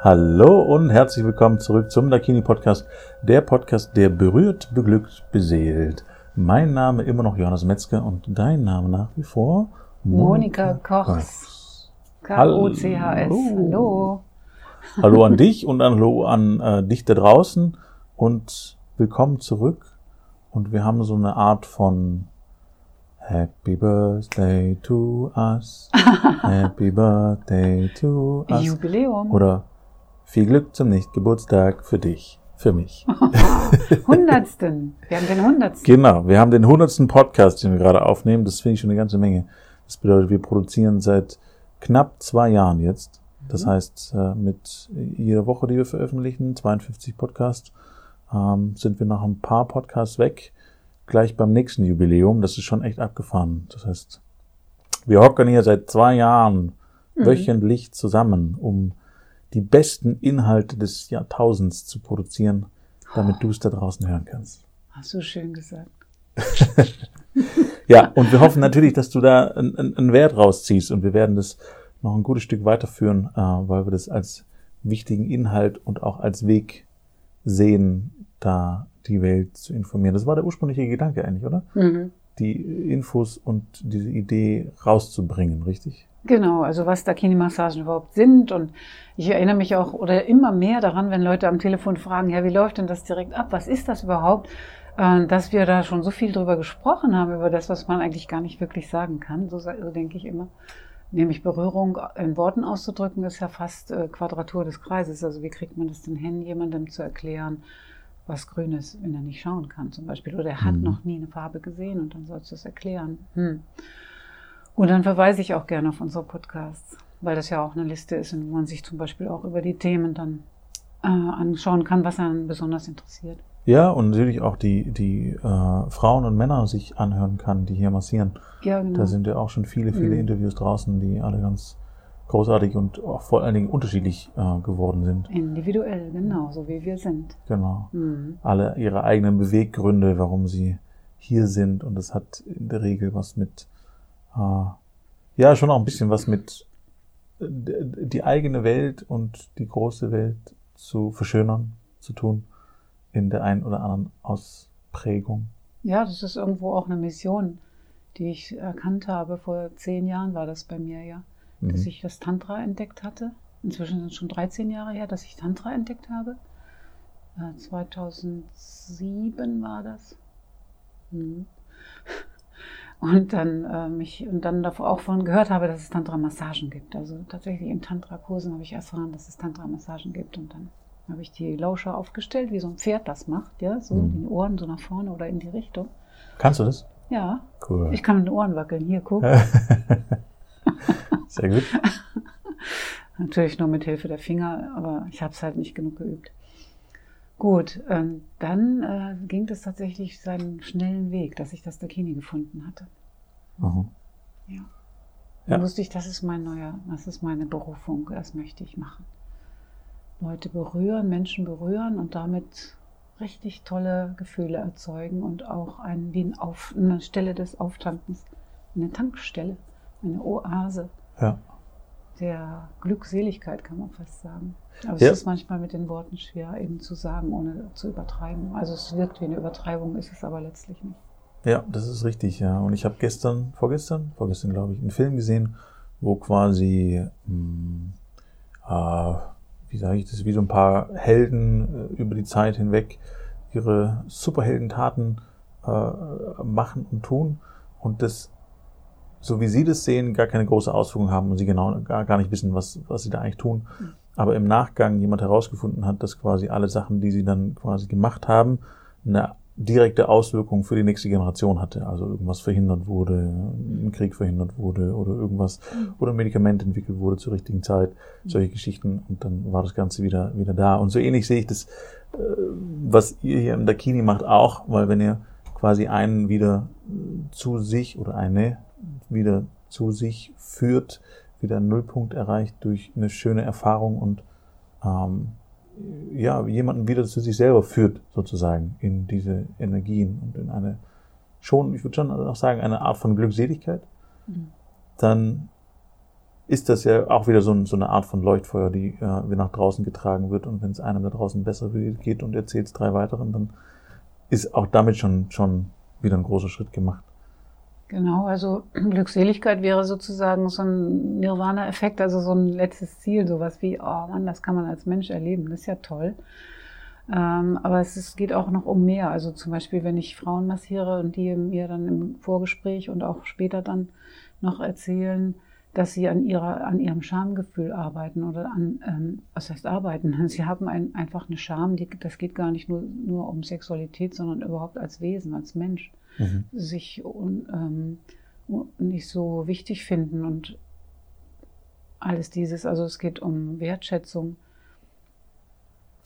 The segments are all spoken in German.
Hallo und herzlich willkommen zurück zum Dakini Podcast, der Podcast, der berührt, beglückt, beseelt. Mein Name immer noch Johannes Metzger und dein Name nach wie vor Monika Kochs. K-O-C-H-S. Hallo. Hallo an dich und hallo an äh, dich da draußen und willkommen zurück. Und wir haben so eine Art von Happy Birthday to us. Happy Birthday to us. Jubiläum. Oder viel Glück zum Nicht-Geburtstag für dich, für mich. Hundertsten. Wir haben den Hundertsten. Genau, wir haben den hundertsten Podcast, den wir gerade aufnehmen. Das finde ich schon eine ganze Menge. Das bedeutet, wir produzieren seit knapp zwei Jahren jetzt. Das Mhm. heißt, äh, mit jeder Woche, die wir veröffentlichen, 52 Podcasts, ähm, sind wir nach ein paar Podcasts weg. Gleich beim nächsten Jubiläum. Das ist schon echt abgefahren. Das heißt, wir hocken hier seit zwei Jahren Mhm. wöchentlich zusammen, um die besten Inhalte des Jahrtausends zu produzieren, damit du es da draußen hören kannst. Hast du schön gesagt. Ja, und wir hoffen natürlich, dass du da einen, einen Wert rausziehst und wir werden das noch ein gutes Stück weiterführen, äh, weil wir das als wichtigen Inhalt und auch als Weg sehen, da die Welt zu informieren. Das war der ursprüngliche Gedanke eigentlich, oder? Mhm. Die Infos und diese Idee rauszubringen, richtig? Genau, also was Dakini-Massagen überhaupt sind. Und ich erinnere mich auch oder immer mehr daran, wenn Leute am Telefon fragen, ja, wie läuft denn das direkt ab? Was ist das überhaupt? Äh, Dass wir da schon so viel drüber gesprochen haben, über das, was man eigentlich gar nicht wirklich sagen kann. So denke ich immer. Nämlich Berührung in Worten auszudrücken, ist ja fast äh, Quadratur des Kreises. Also wie kriegt man das denn hin, jemandem zu erklären, was grün ist, wenn er nicht schauen kann zum Beispiel. Oder er hat Mhm. noch nie eine Farbe gesehen und dann sollst du es erklären. Hm. Und dann verweise ich auch gerne auf unsere Podcasts, weil das ja auch eine Liste ist, in wo man sich zum Beispiel auch über die Themen dann äh, anschauen kann, was einen besonders interessiert. Ja, und natürlich auch die, die äh, Frauen und Männer sich anhören kann, die hier massieren. Ja, genau. Da sind ja auch schon viele, viele Mhm. Interviews draußen, die alle ganz großartig und auch vor allen Dingen unterschiedlich äh, geworden sind. Individuell, genau, so wie wir sind. Genau. Mhm. Alle ihre eigenen Beweggründe, warum sie hier sind. Und das hat in der Regel was mit, äh, ja, schon auch ein bisschen was mit äh, die eigene Welt und die große Welt zu verschönern zu tun in der einen oder anderen Ausprägung. Ja, das ist irgendwo auch eine Mission, die ich erkannt habe. Vor zehn Jahren war das bei mir ja, dass Mhm. ich das Tantra entdeckt hatte. Inzwischen sind es schon 13 Jahre her, dass ich Tantra entdeckt habe. Äh, 2007 war das. Mhm. Und dann äh, mich und dann davor auch von gehört habe, dass es Tantra-Massagen gibt. Also tatsächlich in Tantra-Kursen habe ich erfahren, dass es Tantra-Massagen gibt. Und dann habe ich die Lauscher aufgestellt, wie so ein Pferd das macht, ja, so Mhm. die Ohren so nach vorne oder in die Richtung. Kannst du das? Ja, Cool. ich kann mit den Ohren wackeln. Hier, guck. Sehr gut. Natürlich nur mit Hilfe der Finger, aber ich habe es halt nicht genug geübt. Gut, ähm, dann äh, ging es tatsächlich seinen schnellen Weg, dass ich das Dakini gefunden hatte. Mhm. Ja. Ja. Dann wusste ich, das ist mein neuer, das ist meine Berufung, das möchte ich machen. Leute berühren, Menschen berühren und damit richtig tolle Gefühle erzeugen und auch ein, wie ein Auf, eine Stelle des Auftankens, eine Tankstelle, eine Oase Ja. der Glückseligkeit, kann man fast sagen. Aber Ja. es ist manchmal mit den Worten schwer eben zu sagen, ohne zu übertreiben. Also es wirkt wie eine Übertreibung, ist es aber letztlich nicht. Ja, das ist richtig, ja. Und ich habe gestern, vorgestern, vorgestern glaube ich, einen Film gesehen, wo quasi, mh, äh, wie sage ich das, wie so ein paar Helden äh, über die Zeit hinweg ihre Superheldentaten äh, machen und tun und das, so wie sie das sehen, gar keine große Auswirkung haben und sie genau gar, gar nicht wissen, was, was sie da eigentlich tun. Mhm. Aber im Nachgang jemand herausgefunden hat, dass quasi alle Sachen, die sie dann quasi gemacht haben, eine direkte Auswirkung für die nächste Generation hatte. Also irgendwas verhindert wurde, ein Krieg verhindert wurde oder irgendwas oder ein Medikament entwickelt wurde zur richtigen Zeit, solche Geschichten und dann war das Ganze wieder, wieder da. Und so ähnlich sehe ich das, äh, was ihr hier im Dakini macht auch, weil wenn ihr quasi einen wieder äh, zu sich oder eine wieder zu sich führt, wieder einen Nullpunkt erreicht durch eine schöne Erfahrung und ähm, ja, jemanden wieder zu sich selber führt, sozusagen, in diese Energien und in eine schon, ich würde schon auch sagen, eine Art von Glückseligkeit, Mhm. dann ist das ja auch wieder so, ein, so eine Art von Leuchtfeuer, die äh, nach draußen getragen wird. Und wenn es einem da draußen besser geht und erzählt es drei weiteren, dann ist auch damit schon, schon wieder ein großer Schritt gemacht. Genau, also Glückseligkeit wäre sozusagen so ein Nirvana-Effekt, also so ein letztes Ziel, sowas wie, oh Mann, das kann man als Mensch erleben, das ist ja toll. Ähm, aber es ist, geht auch noch um mehr. Also zum Beispiel, wenn ich Frauen massiere und die mir dann im Vorgespräch und auch später dann noch erzählen, dass sie an, ihrer, an ihrem Schamgefühl arbeiten oder an, ähm, was heißt arbeiten? Sie haben ein, einfach eine Scham, die, das geht gar nicht nur, nur um Sexualität, sondern überhaupt als Wesen, als Mensch, mhm. sich ähm, nicht so wichtig finden und alles dieses. Also es geht um Wertschätzung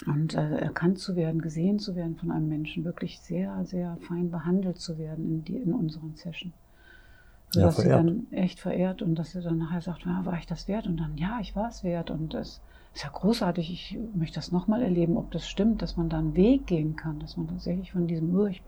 und äh, erkannt zu werden, gesehen zu werden von einem Menschen, wirklich sehr, sehr fein behandelt zu werden in, die, in unseren Sessions. Ja, dass verehrt. sie dann echt verehrt und dass sie dann nachher sagt, ja, war ich das wert? Und dann, ja, ich war es wert. Und das ist ja großartig. Ich möchte das nochmal erleben, ob das stimmt, dass man da einen Weg gehen kann, dass man tatsächlich von diesem, oh, ich,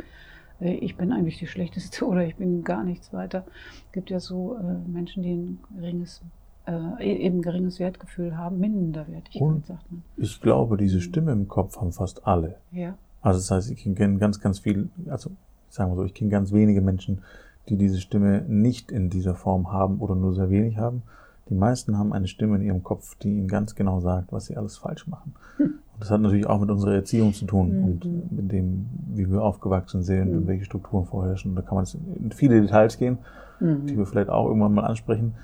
äh, ich bin eigentlich die Schlechteste oder ich bin gar nichts weiter. Es gibt ja so äh, Menschen, die ein geringes äh, e-, eben geringes Wertgefühl haben, Minderwertigkeit, und sagt man. Ich glaube, diese Stimme im Kopf haben fast alle. Ja. Also das heißt, ich kenne ganz, ganz viel, also sagen wir so, ich kenne ganz wenige Menschen, die diese Stimme nicht in dieser Form haben oder nur sehr wenig haben. Die meisten haben eine Stimme in ihrem Kopf, die ihnen ganz genau sagt, was sie alles falsch machen. Und das hat natürlich auch mit unserer Erziehung zu tun mhm. und mit dem, wie wir aufgewachsen sind mhm. und welche Strukturen vorherrschen. Und da kann man in viele Details gehen, mhm. die wir vielleicht auch irgendwann mal ansprechen.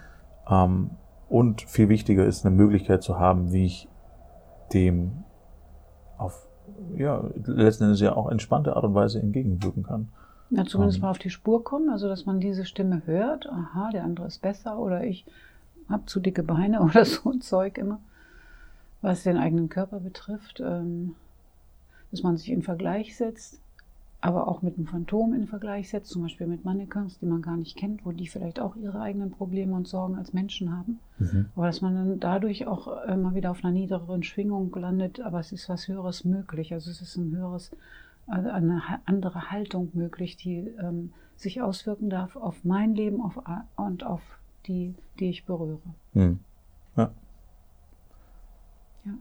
Ähm, und viel wichtiger ist eine Möglichkeit zu haben, wie ich dem auf, ja, letzten Endes ja auch entspannte Art und Weise entgegenwirken kann. Ja, zumindest um, mal auf die Spur kommen, also dass man diese Stimme hört, aha, der andere ist besser oder ich habe zu dicke Beine oder so ein Zeug immer, was den eigenen Körper betrifft, ähm, dass man sich in Vergleich setzt aber auch mit einem Phantom in Vergleich setzt, zum Beispiel mit Mannequins, die man gar nicht kennt, wo die vielleicht auch ihre eigenen Probleme und Sorgen als Menschen haben. Mhm. Aber dass man dann dadurch auch immer wieder auf einer niedrigeren Schwingung landet, aber es ist was Höheres möglich. Also es ist ein höheres, eine andere Haltung möglich, die ähm, sich auswirken darf auf mein Leben auf, und auf die, die ich berühre. Mhm. Ja. ja.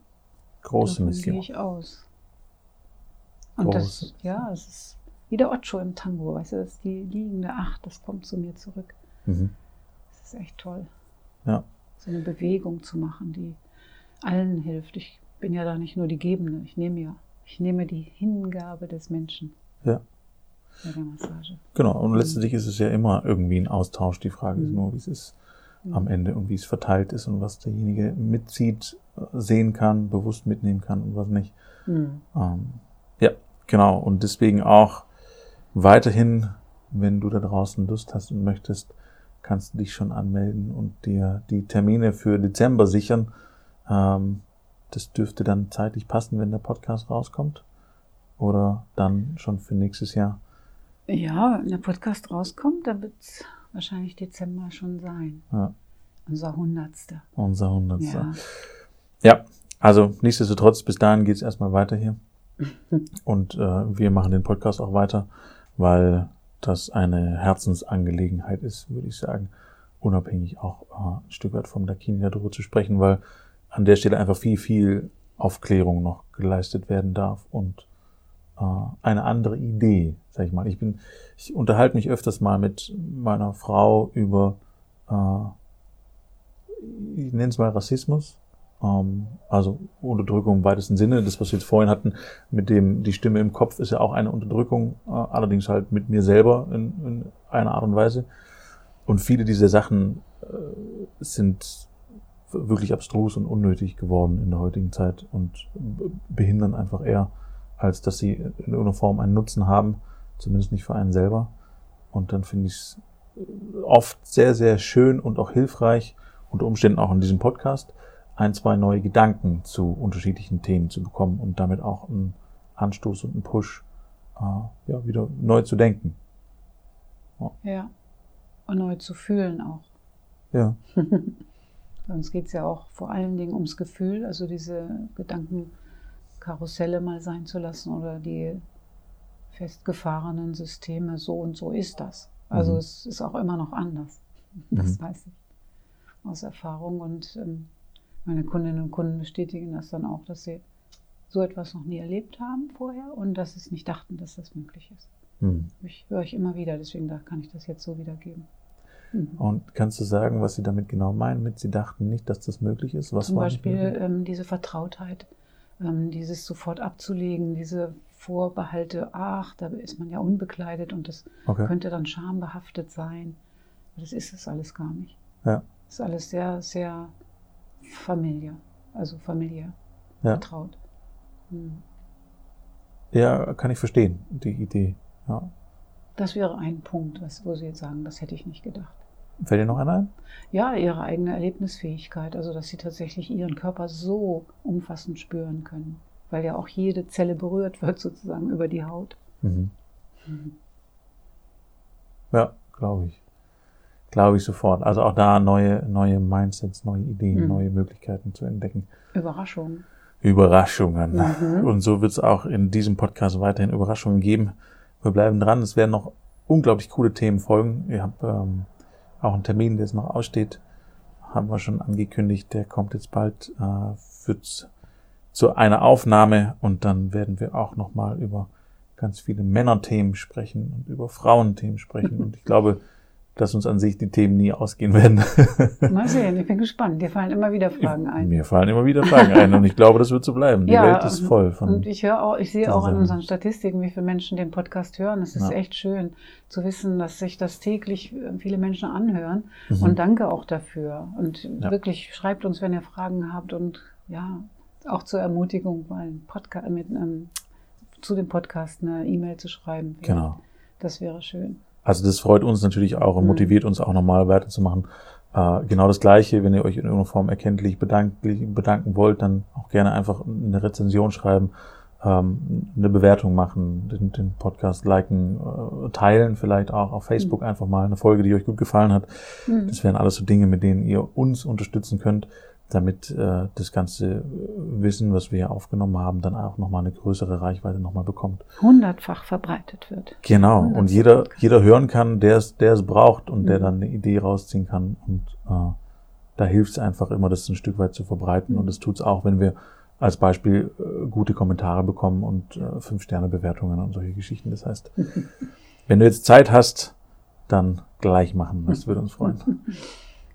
Große Mission. gehe ich aus. Und das, ja, es ist wie der Ocho im Tango, weißt du, das ist die liegende Acht, das kommt zu mir zurück. Mhm. Das ist echt toll. Ja. So eine Bewegung zu machen, die allen hilft. Ich bin ja da nicht nur die Gebende, ich nehme ja, ich nehme die Hingabe des Menschen. Ja. Bei der Massage. Genau, und letztendlich ist es ja immer irgendwie ein Austausch. Die Frage mhm. ist nur, wie es ist mhm. am Ende und wie es verteilt ist und was derjenige mitzieht, sehen kann, bewusst mitnehmen kann und was nicht. Mhm. Ähm, ja, Genau, und deswegen auch weiterhin, wenn du da draußen Lust hast und möchtest, kannst du dich schon anmelden und dir die Termine für Dezember sichern. Ähm, das dürfte dann zeitlich passen, wenn der Podcast rauskommt. Oder dann schon für nächstes Jahr. Ja, wenn der Podcast rauskommt, dann wird es wahrscheinlich Dezember schon sein. Ja. Unser Hundertste. Unser Hundertste. Ja. ja, also nichtsdestotrotz, bis dahin geht es erstmal weiter hier. Und äh, wir machen den Podcast auch weiter, weil das eine Herzensangelegenheit ist, würde ich sagen, unabhängig auch äh, ein Stück weit vom Dakini darüber zu sprechen, weil an der Stelle einfach viel, viel Aufklärung noch geleistet werden darf und äh, eine andere Idee, sag ich mal. Ich bin, ich unterhalte mich öfters mal mit meiner Frau über, äh, ich nenne es mal Rassismus, ähm, also Unterdrückung im weitesten Sinne. Das, was wir jetzt vorhin hatten, mit dem die Stimme im Kopf, ist ja auch eine Unterdrückung, äh, allerdings halt mit mir selber in, in einer Art und Weise. Und viele dieser Sachen äh, sind wirklich abstrus und unnötig geworden in der heutigen Zeit und behindern einfach eher, als dass sie in irgendeiner Form einen Nutzen haben, zumindest nicht für einen selber. Und dann finde ich es oft sehr, sehr schön und auch hilfreich, unter Umständen auch in diesem Podcast, ein, zwei neue Gedanken zu unterschiedlichen Themen zu bekommen und damit auch einen Anstoß und einen Push, äh, ja, wieder neu zu denken. Ja. ja. Und neu zu fühlen auch. Ja. Bei uns geht es ja auch vor allen Dingen ums Gefühl, also diese Gedankenkarusselle mal sein zu lassen oder die festgefahrenen Systeme, so und so ist das. Also mhm. es ist auch immer noch anders. Das mhm. weiß ich. aus Erfahrung. Und ähm, meine Kundinnen und Kunden bestätigen das dann auch, dass sie so etwas noch nie erlebt haben vorher und dass sie es nicht dachten, dass das möglich ist. Hm. Ich höre ich immer wieder, deswegen da kann ich das jetzt so wiedergeben. Mhm. Und kannst du sagen, was Sie damit genau meinen, mit Sie dachten nicht, dass das möglich ist? Was Zum Beispiel ähm, diese Vertrautheit, ähm, dieses sofort abzulegen, diese Vorbehalte, ach, da ist man ja unbekleidet und das okay. könnte dann schambehaftet sein. Das ist es alles gar nicht. Ja. Das ist alles sehr, sehr familiär, also familiär, ja. vertraut. Hm. Ja, kann ich verstehen, die Idee. Ja. Das wäre ein Punkt, wo Sie jetzt sagen, das hätte ich nicht gedacht. Fällt dir noch einer ein? Ja, ihre eigene Erlebnisfähigkeit, also dass sie tatsächlich ihren Körper so umfassend spüren können, weil ja auch jede Zelle berührt wird sozusagen über die Haut. Mhm. Mhm. Ja, glaube ich. Glaube ich sofort. Also auch da neue, neue Mindsets, neue Ideen, mhm. neue Möglichkeiten zu entdecken. Überraschungen. Überraschungen. Mhm. Und so wird es auch in diesem Podcast weiterhin Überraschungen geben. Wir bleiben dran. Es werden noch unglaublich coole Themen folgen. Ihr habt ähm, auch einen Termin, der jetzt noch aussteht, haben wir schon angekündigt. Der kommt jetzt bald äh, für zu einer Aufnahme und dann werden wir auch noch mal über ganz viele Männerthemen sprechen und über Frauenthemen sprechen. Und ich glaube, dass uns an sich die Themen nie ausgehen werden. Mal sehen, ich bin gespannt. Dir fallen immer wieder Fragen ein. Mir fallen immer wieder Fragen ein und ich glaube, das wird so bleiben. Die ja, Welt ist voll von. Und ich höre auch, ich sehe auch an unseren Statistiken, wie viele Menschen den Podcast hören. Es ist ja. echt schön zu wissen, dass sich das täglich viele Menschen anhören. Mhm. Und danke auch dafür. Und ja. wirklich schreibt uns, wenn ihr Fragen habt und ja, auch zur Ermutigung, mal Podcast mit ähm, zu dem Podcast eine E-Mail zu schreiben. Genau. Das wäre schön. Also das freut uns natürlich auch und mhm. motiviert uns auch nochmal weiterzumachen. Äh, genau das Gleiche, wenn ihr euch in irgendeiner Form erkenntlich bedanken, bedanken wollt, dann auch gerne einfach eine Rezension schreiben, ähm, eine Bewertung machen, den, den Podcast liken, äh, teilen vielleicht auch auf Facebook mhm. einfach mal eine Folge, die euch gut gefallen hat. Mhm. Das wären alles so Dinge, mit denen ihr uns unterstützen könnt damit äh, das ganze Wissen, was wir hier aufgenommen haben, dann auch nochmal eine größere Reichweite nochmal bekommt. Hundertfach verbreitet wird. Genau. Und jeder, jeder hören kann, der es, der es braucht und mhm. der dann eine Idee rausziehen kann. Und äh, da hilft es einfach immer, das ein Stück weit zu verbreiten. Mhm. Und das tut es auch, wenn wir als Beispiel äh, gute Kommentare bekommen und äh, Fünf-Sterne-Bewertungen und solche Geschichten. Das heißt, wenn du jetzt Zeit hast, dann gleich machen. Das würde uns freuen.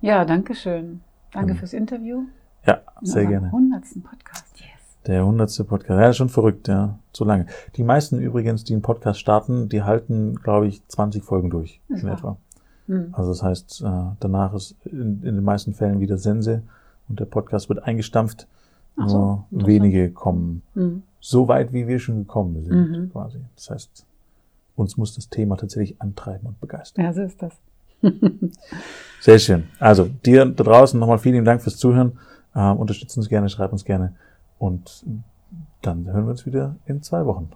Ja, danke schön. Danke ähm, fürs Interview. Ja, sehr gerne. Hundertsten Podcast. Yes. Der hundertste Podcast. Ja, schon verrückt, ja. Zu lange. Die meisten übrigens, die einen Podcast starten, die halten, glaube ich, 20 Folgen durch das in etwa. Mhm. Also das heißt, äh, danach ist in, in, den meisten Fällen wieder Sense und der Podcast wird eingestampft. Ach Nur so, wenige kommen mhm. so weit, wie wir schon gekommen sind, mhm. quasi. Das heißt, uns muss das Thema tatsächlich antreiben und begeistern. Ja, so ist das. Sehr schön. Also dir da draußen nochmal vielen Dank fürs Zuhören. Ähm, unterstützt uns gerne, schreibt uns gerne. Und dann hören wir uns wieder in zwei Wochen.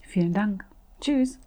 Vielen Dank. Tschüss.